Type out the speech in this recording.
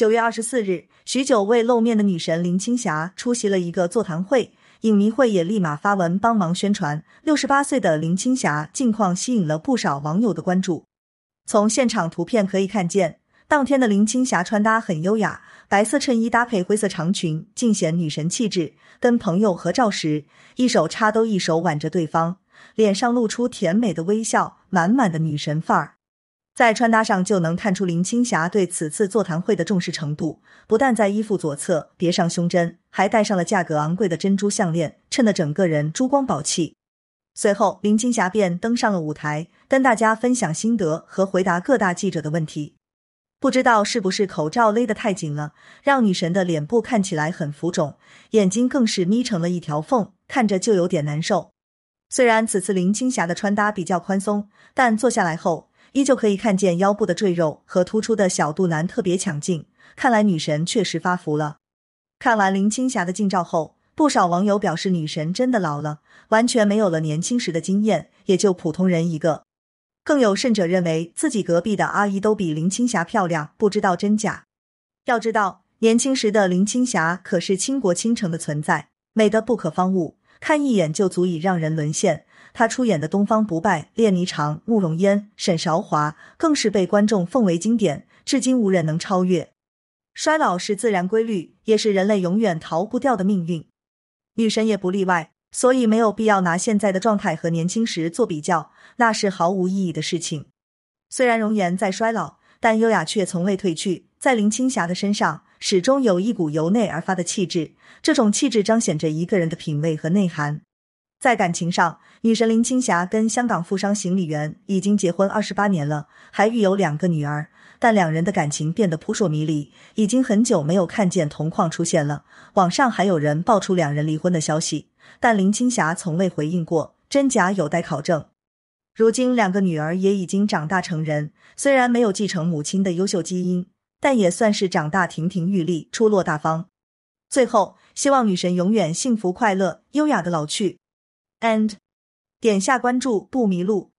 九月二十四日，许久未露面的女神林青霞出席了一个座谈会，影迷会也立马发文帮忙宣传。六十八岁的林青霞近况吸引了不少网友的关注。从现场图片可以看见，当天的林青霞穿搭很优雅，白色衬衣搭配灰色长裙，尽显女神气质。跟朋友合照时，一手插兜，一手挽着对方，脸上露出甜美的微笑，满满的女神范儿。在穿搭上就能看出林青霞对此次座谈会的重视程度，不但在衣服左侧别上胸针，还戴上了价格昂贵的珍珠项链，衬得整个人珠光宝气。随后，林青霞便登上了舞台，跟大家分享心得和回答各大记者的问题。不知道是不是口罩勒得太紧了，让女神的脸部看起来很浮肿，眼睛更是眯成了一条缝，看着就有点难受。虽然此次林青霞的穿搭比较宽松，但坐下来后。依旧可以看见腰部的赘肉和突出的小肚腩特别抢镜，看来女神确实发福了。看完林青霞的近照后，不少网友表示女神真的老了，完全没有了年轻时的惊艳，也就普通人一个。更有甚者认为自己隔壁的阿姨都比林青霞漂亮，不知道真假。要知道，年轻时的林青霞可是倾国倾城的存在，美的不可方物，看一眼就足以让人沦陷。她出演的《东方不败》《恋霓裳》《慕容嫣》沈韶华，更是被观众奉为经典，至今无人能超越。衰老是自然规律，也是人类永远逃不掉的命运，女神也不例外。所以没有必要拿现在的状态和年轻时做比较，那是毫无意义的事情。虽然容颜在衰老，但优雅却从未褪去。在林青霞的身上，始终有一股由内而发的气质，这种气质彰显着一个人的品味和内涵。在感情上，女神林青霞跟香港富商邢李元已经结婚二十八年了，还育有两个女儿。但两人的感情变得扑朔迷离，已经很久没有看见同框出现了。网上还有人爆出两人离婚的消息，但林青霞从未回应过，真假有待考证。如今两个女儿也已经长大成人，虽然没有继承母亲的优秀基因，但也算是长大亭亭玉立、出落大方。最后，希望女神永远幸福快乐、优雅的老去。and 点下关注不迷路。